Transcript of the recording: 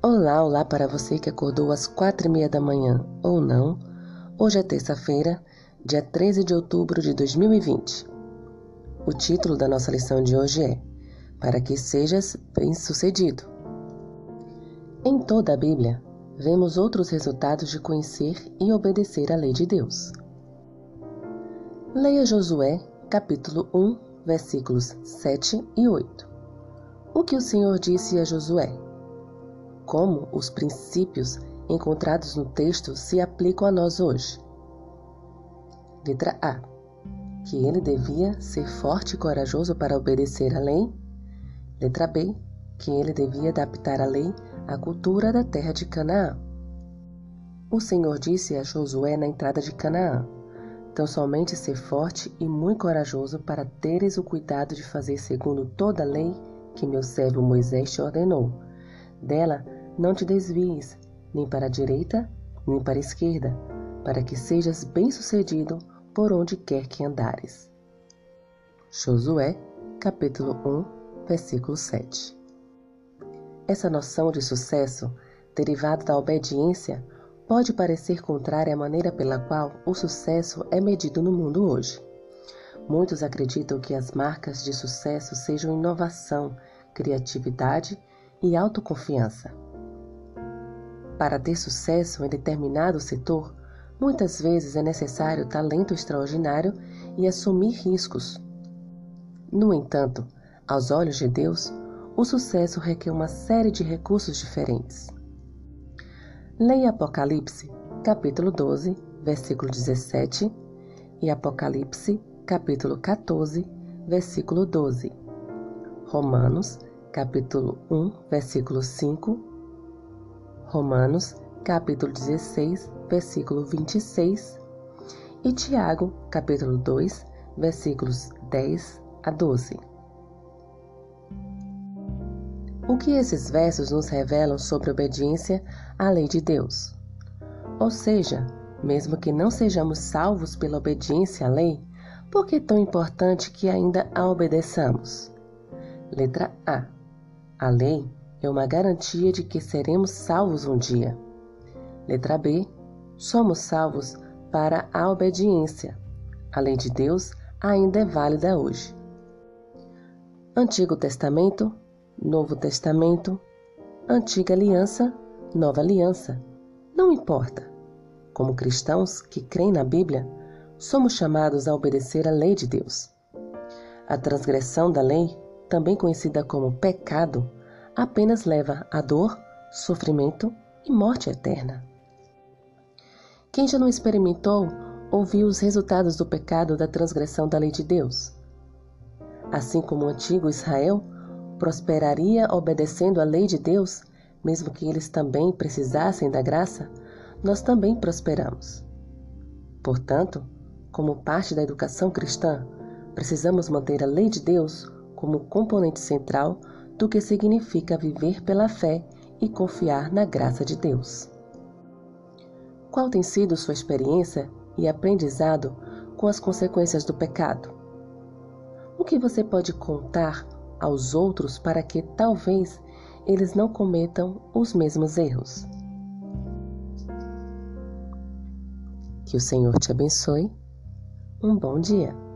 Olá, olá para você que acordou às quatro e meia da manhã ou não. Hoje é terça-feira, dia 13 de outubro de 2020. O título da nossa lição de hoje é Para que sejas bem-sucedido. Em toda a Bíblia, vemos outros resultados de conhecer e obedecer a lei de Deus. Leia Josué, capítulo 1, versículos 7 e 8. O que o Senhor disse a Josué? Como os princípios encontrados no texto se aplicam a nós hoje. Letra A. Que ele devia ser forte e corajoso para obedecer à lei. Letra B. Que ele devia adaptar a lei à cultura da terra de Canaã. O Senhor disse a Josué na entrada de Canaã: Tão somente ser forte e muito corajoso para teres o cuidado de fazer segundo toda a lei que meu servo Moisés te ordenou. Dela não te desvies, nem para a direita, nem para a esquerda, para que sejas bem-sucedido por onde quer que andares. Josué, capítulo 1, versículo 7. Essa noção de sucesso, derivada da obediência, pode parecer contrária à maneira pela qual o sucesso é medido no mundo hoje. Muitos acreditam que as marcas de sucesso sejam inovação, criatividade e autoconfiança. Para ter sucesso em determinado setor, muitas vezes é necessário talento extraordinário e assumir riscos. No entanto, aos olhos de Deus, o sucesso requer uma série de recursos diferentes. Leia Apocalipse, capítulo 12, versículo 17, e Apocalipse, capítulo 14, versículo 12. Romanos, capítulo 1, versículo 5 Romanos, capítulo 16, versículo 26, e Tiago, capítulo 2, versículos 10 a 12. O que esses versos nos revelam sobre obediência à lei de Deus? Ou seja, mesmo que não sejamos salvos pela obediência à lei, por que é tão importante que ainda a obedeçamos? Letra A. A lei é uma garantia de que seremos salvos um dia. Letra B. Somos salvos para a obediência. A lei de Deus ainda é válida hoje. Antigo Testamento, Novo Testamento, Antiga Aliança, Nova Aliança. Não importa. Como cristãos que creem na Bíblia, somos chamados a obedecer a lei de Deus. A transgressão da lei, também conhecida como pecado, apenas leva a dor, sofrimento e morte eterna. Quem já não experimentou ou viu os resultados do pecado da transgressão da lei de Deus? Assim como o antigo Israel prosperaria obedecendo à lei de Deus, mesmo que eles também precisassem da graça, nós também prosperamos. Portanto, como parte da educação cristã, precisamos manter a lei de Deus como componente central do que significa viver pela fé e confiar na graça de Deus. Qual tem sido sua experiência e aprendizado com as consequências do pecado? O que você pode contar aos outros para que talvez eles não cometam os mesmos erros? Que o Senhor te abençoe. Um bom dia.